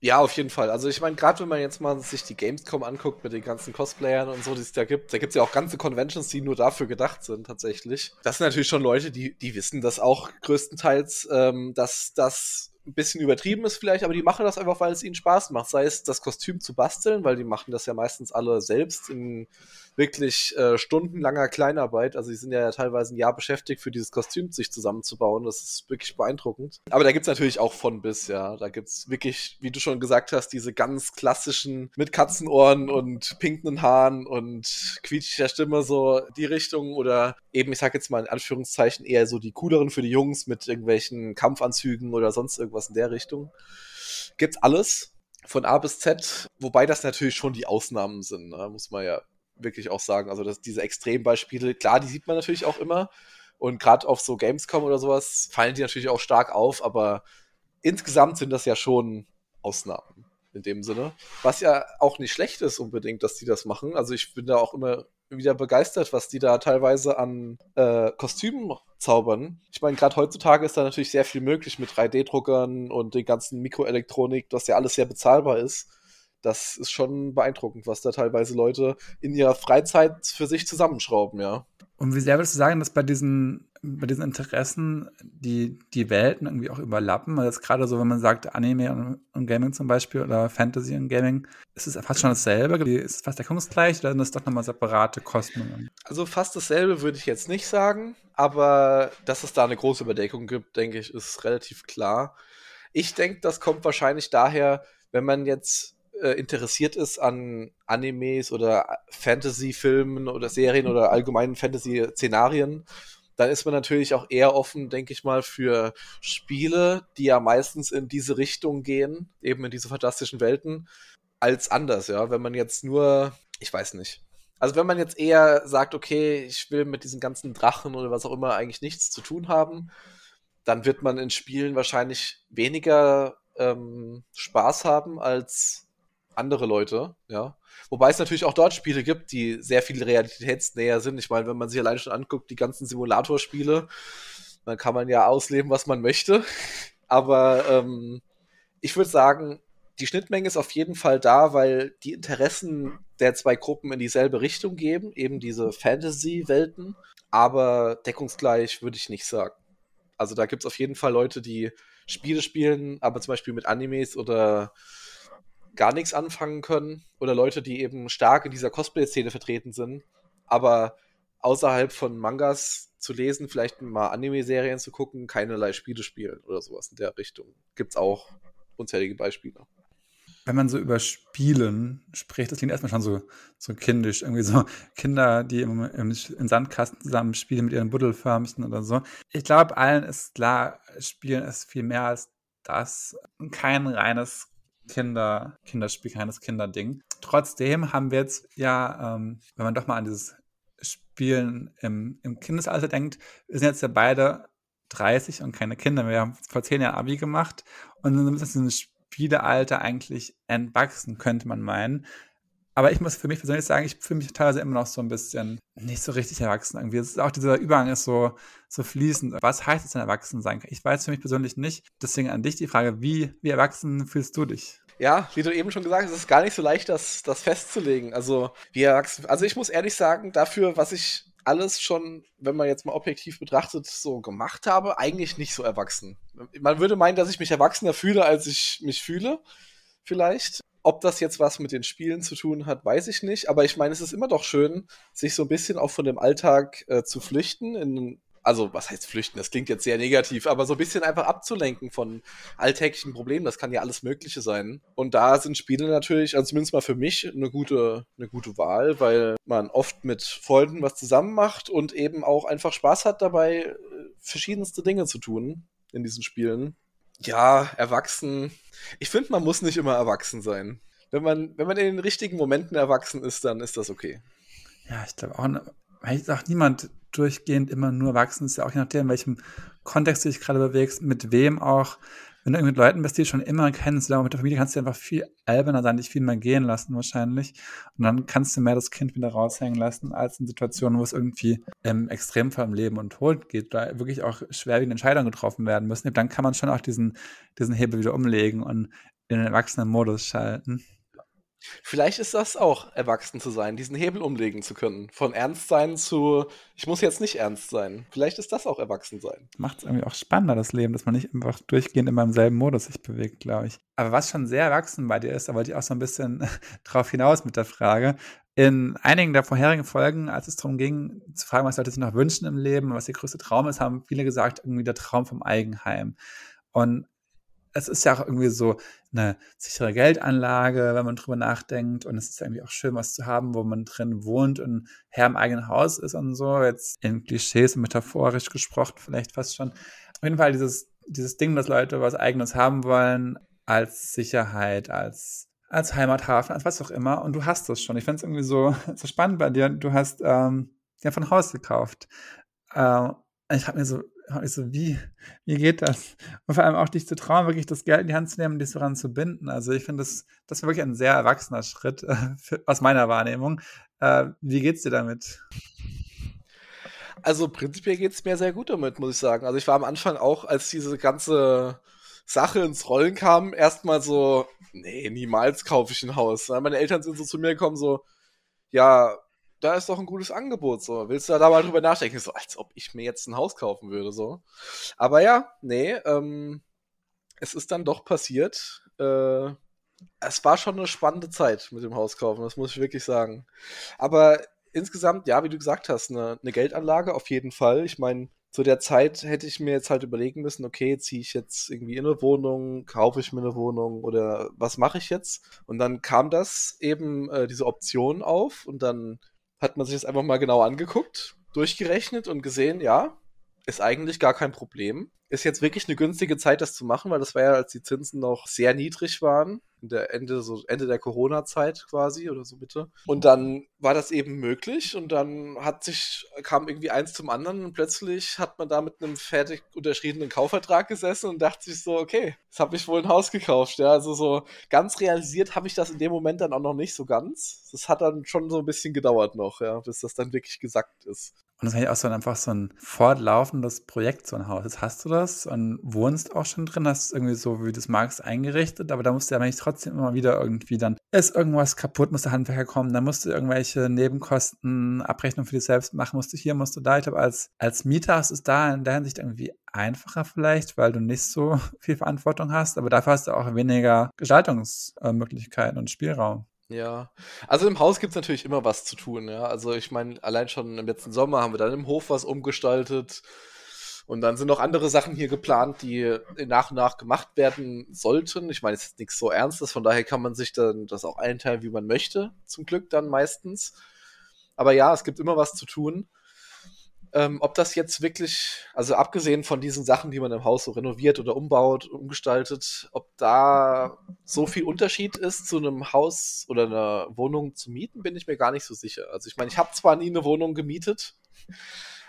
Ja, auf jeden Fall. Also ich meine, gerade wenn man jetzt mal sich die Gamescom anguckt mit den ganzen Cosplayern und so, die es da gibt, da gibt es ja auch ganze Conventions, die nur dafür gedacht sind, tatsächlich. Das sind natürlich schon Leute, die, die wissen das auch größtenteils, ähm, dass das ein bisschen übertrieben ist vielleicht, aber die machen das einfach, weil es ihnen Spaß macht. Sei es das Kostüm zu basteln, weil die machen das ja meistens alle selbst in wirklich äh, stundenlanger Kleinarbeit. Also die sind ja teilweise ein Jahr beschäftigt, für dieses Kostüm sich zusammenzubauen. Das ist wirklich beeindruckend. Aber da gibt's natürlich auch von bis, ja. Da gibt's wirklich, wie du schon gesagt hast, diese ganz klassischen mit Katzenohren und pinken Haaren und quietschiger Stimme so die Richtung oder eben, ich sag jetzt mal in Anführungszeichen, eher so die cooleren für die Jungs mit irgendwelchen Kampfanzügen oder sonst irgendwas in der Richtung. Gibt's alles von A bis Z, wobei das natürlich schon die Ausnahmen sind, ne? muss man ja wirklich auch sagen. Also dass diese Extrembeispiele, klar, die sieht man natürlich auch immer. Und gerade auf so Gamescom oder sowas fallen die natürlich auch stark auf, aber insgesamt sind das ja schon Ausnahmen in dem Sinne. Was ja auch nicht schlecht ist unbedingt, dass die das machen. Also ich bin da auch immer wieder begeistert, was die da teilweise an äh, Kostümen zaubern. Ich meine, gerade heutzutage ist da natürlich sehr viel möglich mit 3D-Druckern und den ganzen Mikroelektronik, was ja alles sehr bezahlbar ist das ist schon beeindruckend, was da teilweise Leute in ihrer Freizeit für sich zusammenschrauben, ja. Und wie sehr würdest du sagen, dass bei diesen, bei diesen Interessen die, die Welten irgendwie auch überlappen? Also gerade so, wenn man sagt Anime und, und, Gaming zum Beispiel oder Fantasy und Gaming, ist es fast schon dasselbe? Ist es fast deckungsgleich oder sind das doch nochmal separate Kosten? Also fast dasselbe würde ich jetzt nicht sagen, aber dass es da eine große Überdeckung gibt, denke ich, ist relativ klar. Ich denke, das kommt wahrscheinlich daher, wenn man jetzt äh, interessiert ist an Animes oder Fantasy-Filmen oder Serien oder allgemeinen Fantasy-Szenarien, dann ist man natürlich auch eher offen, denke ich mal, für Spiele, die ja meistens in diese Richtung gehen, eben in diese fantastischen Welten, als anders, ja. Wenn man jetzt nur, ich weiß nicht. Also wenn man jetzt eher sagt, okay, ich will mit diesen ganzen Drachen oder was auch immer eigentlich nichts zu tun haben, dann wird man in Spielen wahrscheinlich weniger ähm, Spaß haben als andere Leute, ja. Wobei es natürlich auch dort Spiele gibt, die sehr viel realitätsnäher sind. Ich meine, wenn man sich alleine schon anguckt, die ganzen Simulatorspiele, dann kann man ja ausleben, was man möchte. Aber ähm, ich würde sagen, die Schnittmenge ist auf jeden Fall da, weil die Interessen der zwei Gruppen in dieselbe Richtung gehen, eben diese Fantasy-Welten. Aber deckungsgleich würde ich nicht sagen. Also da gibt es auf jeden Fall Leute, die Spiele spielen, aber zum Beispiel mit Animes oder gar nichts anfangen können. Oder Leute, die eben stark in dieser Cosplay-Szene vertreten sind, aber außerhalb von Mangas zu lesen, vielleicht mal Anime-Serien zu gucken, keinerlei Spiele spielen oder sowas in der Richtung. Gibt es auch unzählige Beispiele wenn man so über Spielen spricht, das klingt erstmal schon so, so kindisch. Irgendwie so Kinder, die im, im, im Sandkasten zusammen spielen mit ihren Buddelförmchen oder so. Ich glaube, allen ist klar, Spielen ist viel mehr als das. Kein reines Kinder, Kinderspiel, keines Kinderding. Trotzdem haben wir jetzt ja, ähm, wenn man doch mal an dieses Spielen im, im Kindesalter denkt, wir sind jetzt ja beide 30 und keine Kinder. Wir haben vor zehn Jahren Abi gemacht und das ein Spiel Spielealter eigentlich entwachsen, könnte man meinen. Aber ich muss für mich persönlich sagen, ich fühle mich teilweise immer noch so ein bisschen nicht so richtig erwachsen irgendwie. Ist auch dieser Übergang ist so, so fließend. Was heißt es denn erwachsen sein? Ich weiß für mich persönlich nicht. Deswegen an dich die Frage, wie, wie erwachsen fühlst du dich? Ja, wie du eben schon gesagt hast, es ist gar nicht so leicht, das, das festzulegen. Also, wie erwachsen. Also ich muss ehrlich sagen, dafür, was ich alles schon, wenn man jetzt mal objektiv betrachtet, so gemacht habe, eigentlich nicht so erwachsen. Man würde meinen, dass ich mich erwachsener fühle, als ich mich fühle, vielleicht. Ob das jetzt was mit den Spielen zu tun hat, weiß ich nicht. Aber ich meine, es ist immer doch schön, sich so ein bisschen auch von dem Alltag äh, zu flüchten in also was heißt flüchten, das klingt jetzt sehr negativ, aber so ein bisschen einfach abzulenken von alltäglichen Problemen, das kann ja alles Mögliche sein. Und da sind Spiele natürlich, also zumindest mal für mich, eine gute, eine gute Wahl, weil man oft mit Freunden was zusammen macht und eben auch einfach Spaß hat dabei, äh, verschiedenste Dinge zu tun in diesen Spielen. Ja, erwachsen. Ich finde, man muss nicht immer erwachsen sein. Wenn man, wenn man in den richtigen Momenten erwachsen ist, dann ist das okay. Ja, ich glaube auch, weil auch niemand durchgehend immer nur wachsen. ist ja auch je nachdem, in welchem Kontext du dich gerade bewegst, mit wem auch. Wenn du mit Leuten bist, die du schon immer kennst, oder mit der Familie kannst du einfach viel alberner sein, dich viel mehr gehen lassen wahrscheinlich. Und dann kannst du mehr das Kind wieder raushängen lassen, als in Situationen, wo es irgendwie im Extremfall um Leben und Tod geht, da wirklich auch schwerwiegende Entscheidungen getroffen werden müssen. Dann kann man schon auch diesen, diesen Hebel wieder umlegen und in den erwachsenen Modus schalten. Vielleicht ist das auch, erwachsen zu sein, diesen Hebel umlegen zu können. Von ernst sein zu, ich muss jetzt nicht ernst sein. Vielleicht ist das auch erwachsen sein. Macht es irgendwie auch spannender, das Leben, dass man nicht einfach durchgehend immer im selben Modus sich bewegt, glaube ich. Aber was schon sehr erwachsen bei dir ist, da wollte ich auch so ein bisschen drauf hinaus mit der Frage. In einigen der vorherigen Folgen, als es darum ging, zu fragen, was Leute sich noch wünschen im Leben, was ihr größte Traum ist, haben viele gesagt, irgendwie der Traum vom Eigenheim. Und es ist ja auch irgendwie so eine sichere Geldanlage, wenn man drüber nachdenkt. Und es ist irgendwie auch schön, was zu haben, wo man drin wohnt und Herr im eigenen Haus ist und so. Jetzt in Klischees metaphorisch gesprochen, vielleicht fast schon. Auf jeden Fall dieses, dieses Ding, dass Leute was Eigenes haben wollen, als Sicherheit, als, als Heimathafen, als was auch immer. Und du hast das schon. Ich finde es irgendwie so, so spannend bei dir. Du hast ähm, ja von Haus gekauft. Äh, ich habe mir so ich so, wie, wie geht das? Und vor allem auch dich zu trauen, wirklich das Geld in die Hand zu nehmen und dich daran zu binden. Also ich finde, das, das war wirklich ein sehr erwachsener Schritt äh, für, aus meiner Wahrnehmung. Äh, wie geht's dir damit? Also prinzipiell geht es mir sehr gut damit, muss ich sagen. Also ich war am Anfang auch, als diese ganze Sache ins Rollen kam, erstmal so, nee, niemals kaufe ich ein Haus. Meine Eltern sind so zu mir gekommen, so, ja, da ist doch ein gutes Angebot, so. Willst du da mal drüber nachdenken? So, als ob ich mir jetzt ein Haus kaufen würde, so. Aber ja, nee, ähm, es ist dann doch passiert. Äh, es war schon eine spannende Zeit mit dem Haus kaufen, das muss ich wirklich sagen. Aber insgesamt, ja, wie du gesagt hast, eine, eine Geldanlage auf jeden Fall. Ich meine, zu der Zeit hätte ich mir jetzt halt überlegen müssen, okay, ziehe ich jetzt irgendwie in eine Wohnung, kaufe ich mir eine Wohnung oder was mache ich jetzt? Und dann kam das eben äh, diese Option auf und dann hat man sich das einfach mal genau angeguckt, durchgerechnet und gesehen, ja, ist eigentlich gar kein Problem. Ist jetzt wirklich eine günstige Zeit, das zu machen, weil das war ja, als die Zinsen noch sehr niedrig waren in der Ende, so Ende der Corona-Zeit quasi oder so bitte. Und dann war das eben möglich und dann hat sich, kam irgendwie eins zum anderen und plötzlich hat man da mit einem fertig unterschriebenen Kaufvertrag gesessen und dachte sich so, okay, jetzt habe ich wohl ein Haus gekauft. Ja, also so ganz realisiert habe ich das in dem Moment dann auch noch nicht so ganz. Das hat dann schon so ein bisschen gedauert noch, ja, bis das dann wirklich gesagt ist. Und das ist eigentlich auch so ein, einfach so ein fortlaufendes Projekt, so ein Haus. Jetzt hast du das und wohnst auch schon drin, hast irgendwie so, wie du es magst, eingerichtet, aber da musst du ja eigentlich trotzdem immer wieder irgendwie dann, ist irgendwas kaputt, muss der Handwerker kommen, dann musst du irgendwelche Nebenkosten, Abrechnung für dich selbst machen, musst du hier, musst du da. Ich glaube, als, als Mieter ist es da in der Hinsicht irgendwie einfacher vielleicht, weil du nicht so viel Verantwortung hast, aber dafür hast du auch weniger Gestaltungsmöglichkeiten und Spielraum. Ja, also im Haus gibt es natürlich immer was zu tun, ja. Also ich meine, allein schon im letzten Sommer haben wir dann im Hof was umgestaltet. Und dann sind noch andere Sachen hier geplant, die nach und nach gemacht werden sollten. Ich meine, es ist nichts so Ernstes, von daher kann man sich dann das auch einteilen, wie man möchte, zum Glück dann meistens. Aber ja, es gibt immer was zu tun. Ähm, ob das jetzt wirklich, also abgesehen von diesen Sachen, die man im Haus so renoviert oder umbaut, umgestaltet, ob da so viel Unterschied ist zu einem Haus oder einer Wohnung zu mieten, bin ich mir gar nicht so sicher. Also ich meine, ich habe zwar nie eine Wohnung gemietet,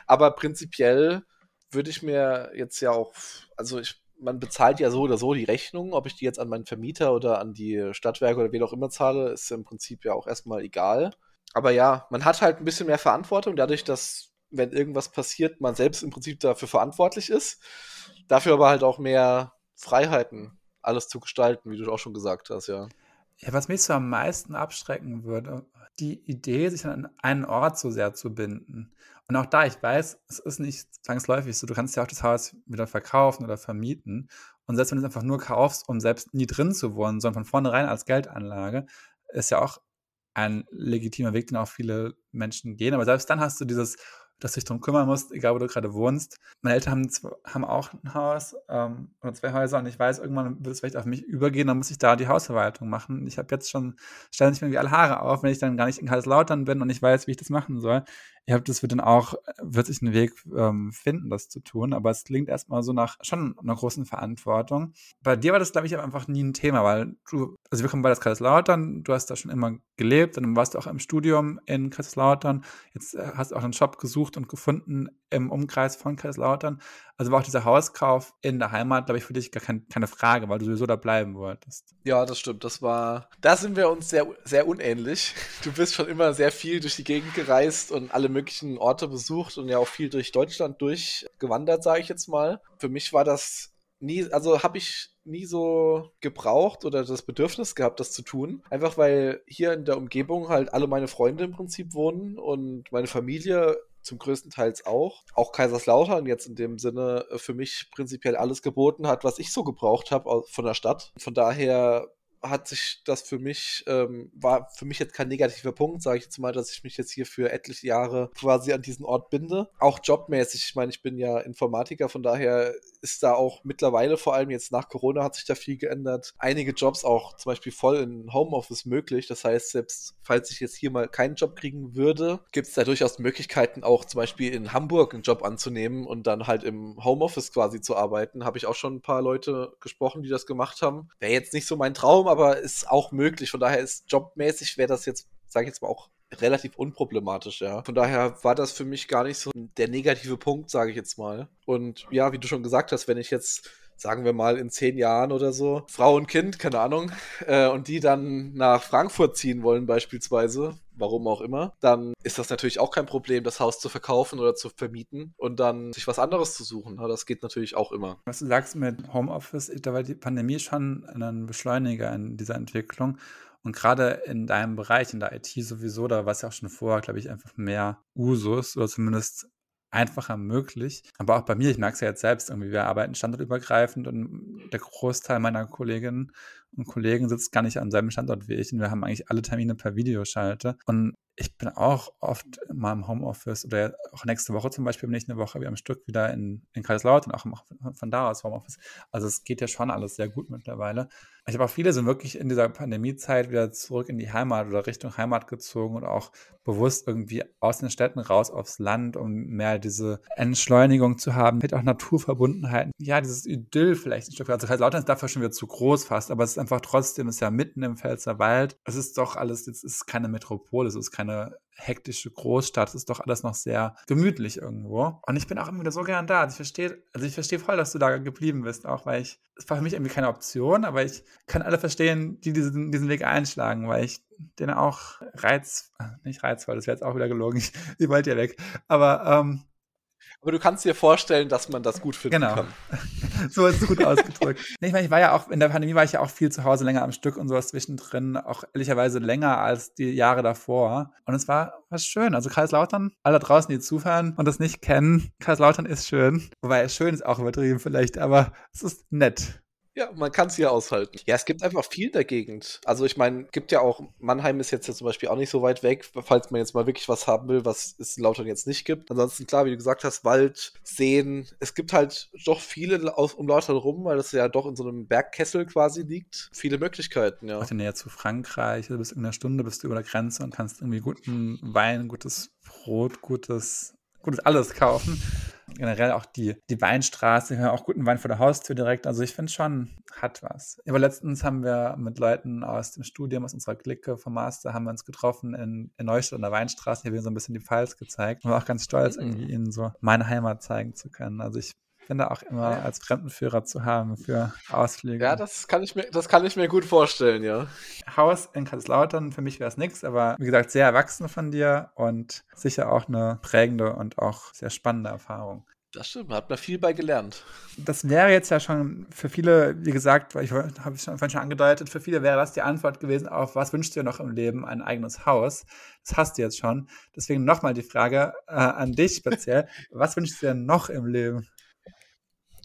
aber prinzipiell würde ich mir jetzt ja auch, also ich, man bezahlt ja so oder so die Rechnung, ob ich die jetzt an meinen Vermieter oder an die Stadtwerke oder wen auch immer zahle, ist im Prinzip ja auch erstmal egal. Aber ja, man hat halt ein bisschen mehr Verantwortung, dadurch, dass wenn irgendwas passiert, man selbst im Prinzip dafür verantwortlich ist. Dafür aber halt auch mehr Freiheiten, alles zu gestalten, wie du auch schon gesagt hast, ja. Ja, was mich so am meisten abschrecken würde, die Idee, sich an einen Ort so sehr zu binden. Und auch da, ich weiß, es ist nicht zwangsläufig so, du kannst ja auch das Haus wieder verkaufen oder vermieten. Und selbst wenn du es einfach nur kaufst, um selbst nie drin zu wohnen, sondern von vornherein als Geldanlage, ist ja auch ein legitimer Weg, den auch viele Menschen gehen. Aber selbst dann hast du dieses, dass du dich darum kümmern musst, egal wo du gerade wohnst. Meine Eltern haben, haben auch ein Haus ähm, oder zwei Häuser und ich weiß, irgendwann wird es vielleicht auf mich übergehen, dann muss ich da die Hausverwaltung machen. Ich habe jetzt schon, stellen sich mir irgendwie alle Haare auf, wenn ich dann gar nicht in Kaiserslautern bin und ich weiß, wie ich das machen soll ich habe das wird dann auch, wird sich einen Weg ähm, finden, das zu tun. Aber es klingt erstmal so nach schon einer großen Verantwortung. Bei dir war das, glaube ich, einfach nie ein Thema, weil du, also wir kommen bei das Kaiserslautern, du hast da schon immer gelebt, dann warst du auch im Studium in Kaiserslautern, jetzt äh, hast du auch einen Job gesucht und gefunden im Umkreis von Kaiserslautern. Also war auch dieser Hauskauf in der Heimat, glaube ich, für dich gar kein, keine Frage, weil du sowieso da bleiben wolltest. Ja, das stimmt. Das war, da sind wir uns sehr, sehr unähnlich. Du bist schon immer sehr viel durch die Gegend gereist und alle möglichen Orte besucht und ja auch viel durch Deutschland durchgewandert, sage ich jetzt mal. Für mich war das nie, also habe ich nie so gebraucht oder das Bedürfnis gehabt, das zu tun. Einfach weil hier in der Umgebung halt alle meine Freunde im Prinzip wohnen und meine Familie zum größten Teils auch. Auch Kaiserslautern jetzt in dem Sinne für mich prinzipiell alles geboten hat, was ich so gebraucht habe von der Stadt. Von daher hat sich das für mich, ähm, war für mich jetzt kein negativer Punkt, sage ich jetzt mal, dass ich mich jetzt hier für etliche Jahre quasi an diesen Ort binde. Auch jobmäßig, ich meine, ich bin ja Informatiker, von daher ist da auch mittlerweile, vor allem jetzt nach Corona, hat sich da viel geändert. Einige Jobs auch zum Beispiel voll in Homeoffice möglich. Das heißt, selbst falls ich jetzt hier mal keinen Job kriegen würde, gibt es da durchaus Möglichkeiten, auch zum Beispiel in Hamburg einen Job anzunehmen und dann halt im Homeoffice quasi zu arbeiten. Habe ich auch schon ein paar Leute gesprochen, die das gemacht haben. Wäre jetzt nicht so mein Traum, aber ist auch möglich. Von daher ist jobmäßig wäre das jetzt, sage ich jetzt mal, auch relativ unproblematisch, ja. Von daher war das für mich gar nicht so der negative Punkt, sage ich jetzt mal. Und ja, wie du schon gesagt hast, wenn ich jetzt sagen wir mal in zehn Jahren oder so, Frau und Kind, keine Ahnung, äh, und die dann nach Frankfurt ziehen wollen beispielsweise, warum auch immer, dann ist das natürlich auch kein Problem, das Haus zu verkaufen oder zu vermieten und dann sich was anderes zu suchen. Das geht natürlich auch immer. Was du sagst mit Homeoffice, da war die Pandemie schon ein Beschleuniger in dieser Entwicklung. Und gerade in deinem Bereich, in der IT sowieso, da war es ja auch schon vorher, glaube ich, einfach mehr Usus oder zumindest einfacher möglich. Aber auch bei mir, ich merke es ja jetzt selbst, irgendwie, wir arbeiten standortübergreifend und der Großteil meiner Kolleginnen und Kollegen sitzt gar nicht an seinem Standort wie ich und wir haben eigentlich alle Termine per Videoschalte. Und ich bin auch oft mal im Homeoffice oder auch nächste Woche zum Beispiel bin ich eine Woche wie am Stück wieder in, in Kaiserslautern, auch von da aus Homeoffice. Also es geht ja schon alles sehr gut mittlerweile. Ich auch viele sind wirklich in dieser Pandemiezeit wieder zurück in die Heimat oder Richtung Heimat gezogen und auch bewusst irgendwie aus den Städten raus aufs Land, um mehr diese Entschleunigung zu haben, mit auch Naturverbundenheiten. Ja, dieses Idyll vielleicht ein Stück weit. Also Kaiserslautern ist dafür schon wieder zu groß fast, aber es ist einfach trotzdem, es ist ja mitten im Pfälzer Wald. Es ist doch alles, es ist keine Metropole, es ist keine eine hektische Großstadt. Es ist doch alles noch sehr gemütlich irgendwo. Und ich bin auch immer wieder so gern da. Also ich verstehe, also ich verstehe voll, dass du da geblieben bist, auch weil ich, es war für mich irgendwie keine Option, aber ich kann alle verstehen, die diesen, diesen Weg einschlagen, weil ich den auch reiz, nicht reizvoll, das wäre jetzt auch wieder gelogen, ich, ich wollte ja weg, aber ähm, aber du kannst dir vorstellen, dass man das gut finden genau. kann. so ist es gut ausgedrückt. ich meine, ich war ja auch, in der Pandemie war ich ja auch viel zu Hause, länger am Stück und sowas zwischendrin, auch ehrlicherweise länger als die Jahre davor. Und es war was schön. Also Kaiserslautern, alle draußen, die zufahren und das nicht kennen, Kaiserslautern ist schön. Wobei schön ist auch übertrieben vielleicht, aber es ist nett. Ja, man kann es hier aushalten. Ja, es gibt einfach viel in der Gegend. Also ich meine, gibt ja auch, Mannheim ist jetzt ja zum Beispiel auch nicht so weit weg, falls man jetzt mal wirklich was haben will, was es in Lautern jetzt nicht gibt. Ansonsten, klar, wie du gesagt hast, Wald, Seen. Es gibt halt doch viele aus, um Lautern rum, weil das ja doch in so einem Bergkessel quasi liegt. Viele Möglichkeiten, ja. Auch in der Nähe zu Frankreich, du bist in einer Stunde, bist du über der Grenze und kannst irgendwie guten Wein, gutes Brot, gutes, gutes alles kaufen generell auch die, die Weinstraße, wir haben auch guten Wein vor der Haustür direkt. Also ich finde schon, hat was. Aber letztens haben wir mit Leuten aus dem Studium, aus unserer Clique vom Master, haben wir uns getroffen in, in Neustadt an der Weinstraße. Hier haben wir so ein bisschen die Pfalz gezeigt. Und war auch ganz stolz, mhm. irgendwie ihnen so meine Heimat zeigen zu können. Also ich finde auch immer als Fremdenführer zu haben für Ausflüge. Ja, das kann ich mir, das kann ich mir gut vorstellen, ja. Haus in Kaiserslautern, für mich wäre es nichts, aber wie gesagt, sehr erwachsen von dir und sicher auch eine prägende und auch sehr spannende Erfahrung. Das stimmt, hat man viel bei gelernt. Das wäre jetzt ja schon für viele, wie gesagt, ich habe es schon, schon angedeutet, für viele wäre das die Antwort gewesen auf, was wünschst du dir noch im Leben? Ein eigenes Haus. Das hast du jetzt schon. Deswegen nochmal die Frage äh, an dich speziell. was wünschst du dir noch im Leben?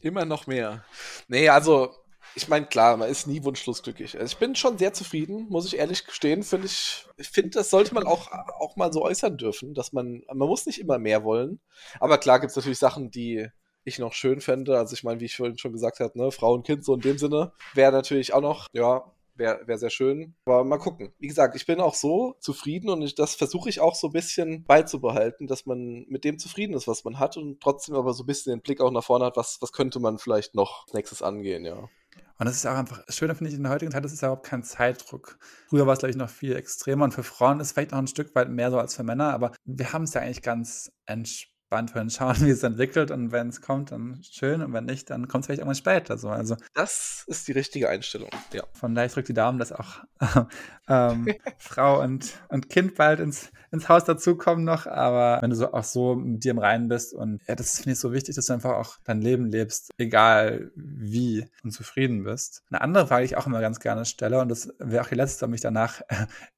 Immer noch mehr. Nee, also, ich meine, klar, man ist nie wunschlos glücklich. Also ich bin schon sehr zufrieden, muss ich ehrlich gestehen. Finde ich, ich finde, das sollte man auch, auch mal so äußern dürfen, dass man, man muss nicht immer mehr wollen. Aber klar gibt es natürlich Sachen, die ich noch schön fände. Also ich meine, wie ich vorhin schon gesagt habe, ne, Frau und Kind so in dem Sinne, wäre natürlich auch noch, ja, wäre wär sehr schön. Aber mal gucken. Wie gesagt, ich bin auch so zufrieden und ich, das versuche ich auch so ein bisschen beizubehalten, dass man mit dem zufrieden ist, was man hat und trotzdem aber so ein bisschen den Blick auch nach vorne hat, was, was könnte man vielleicht noch nächstes angehen, ja. Und das ist auch einfach, das Schöne finde ich in der heutigen Zeit, das ist überhaupt kein Zeitdruck. Früher war es, glaube ich, noch viel extremer und für Frauen ist es vielleicht noch ein Stück weit mehr so als für Männer, aber wir haben es ja eigentlich ganz entspannt gespannt hören, schauen, wie es entwickelt und wenn es kommt, dann schön und wenn nicht, dann kommt es vielleicht irgendwann später. So. Also, das ist die richtige Einstellung, ja. Von daher drückt die Daumen, dass auch ähm, Frau und, und Kind bald ins, ins Haus dazukommen noch, aber wenn du so auch so mit dir im Reinen bist und ja, das finde ich so wichtig, dass du einfach auch dein Leben lebst, egal wie und zufrieden bist. Eine andere Frage, die ich auch immer ganz gerne stelle und das wäre auch die letzte, um mich danach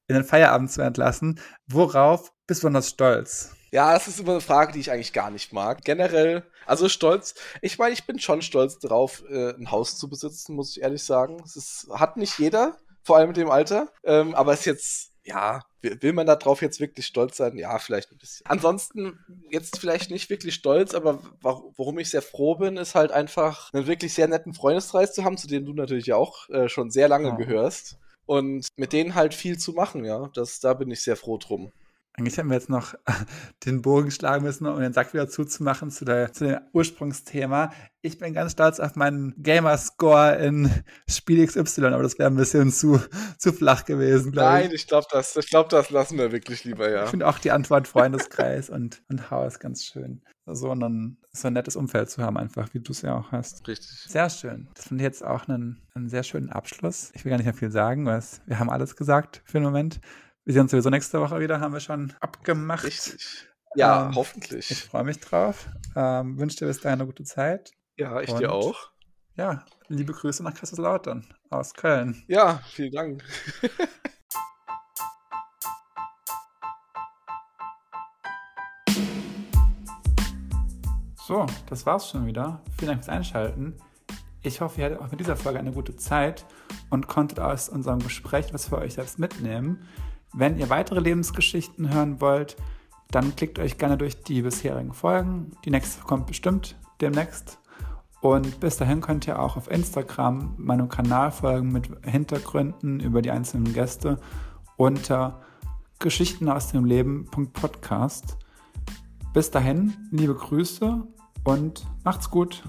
in den Feierabend zu entlassen. Worauf bist du besonders stolz? Ja, das ist immer eine Frage, die ich eigentlich gar nicht mag. Generell, also stolz. Ich meine, ich bin schon stolz darauf, äh, ein Haus zu besitzen, muss ich ehrlich sagen. Es ist, hat nicht jeder, vor allem mit dem Alter. Ähm, aber es ist jetzt, ja, will man darauf jetzt wirklich stolz sein? Ja, vielleicht ein bisschen. Ansonsten jetzt vielleicht nicht wirklich stolz, aber worum ich sehr froh bin, ist halt einfach einen wirklich sehr netten Freundeskreis zu haben, zu dem du natürlich auch äh, schon sehr lange ja. gehörst. Und mit denen halt viel zu machen, ja. Das, da bin ich sehr froh drum. Eigentlich hätten wir jetzt noch den Bogen schlagen müssen, um den Sack wieder zuzumachen zu, der, zu dem Ursprungsthema. Ich bin ganz stolz auf meinen Gamerscore in Spiel XY, aber das wäre ein bisschen zu, zu flach gewesen, glaube ich. Nein, ich glaube, das, glaub, das lassen wir wirklich lieber, ja. Ich finde auch die Antwort Freundeskreis und, und Haus ganz schön. So ein, so ein nettes Umfeld zu haben, einfach, wie du es ja auch hast. Richtig. Sehr schön. Das finde ich jetzt auch einen, einen sehr schönen Abschluss. Ich will gar nicht mehr viel sagen, weil wir haben alles gesagt für den Moment. Wir sehen uns sowieso nächste Woche wieder, haben wir schon abgemacht. Richtig. Ja, ähm, hoffentlich. Ich freue mich drauf. Ähm, wünsche dir bis dahin eine gute Zeit. Ja, ich Und, dir auch. Ja, liebe Grüße nach Kaiserslautern aus Köln. Ja, vielen Dank. so, das war's schon wieder. Vielen Dank fürs Einschalten. Ich hoffe, ihr hattet auch mit dieser Folge eine gute Zeit und konntet aus unserem Gespräch was für euch selbst mitnehmen. Wenn ihr weitere Lebensgeschichten hören wollt, dann klickt euch gerne durch die bisherigen Folgen. Die nächste kommt bestimmt demnächst. Und bis dahin könnt ihr auch auf Instagram meinem Kanal folgen mit Hintergründen über die einzelnen Gäste unter Geschichten aus dem Leben.podcast. Bis dahin, liebe Grüße und macht's gut.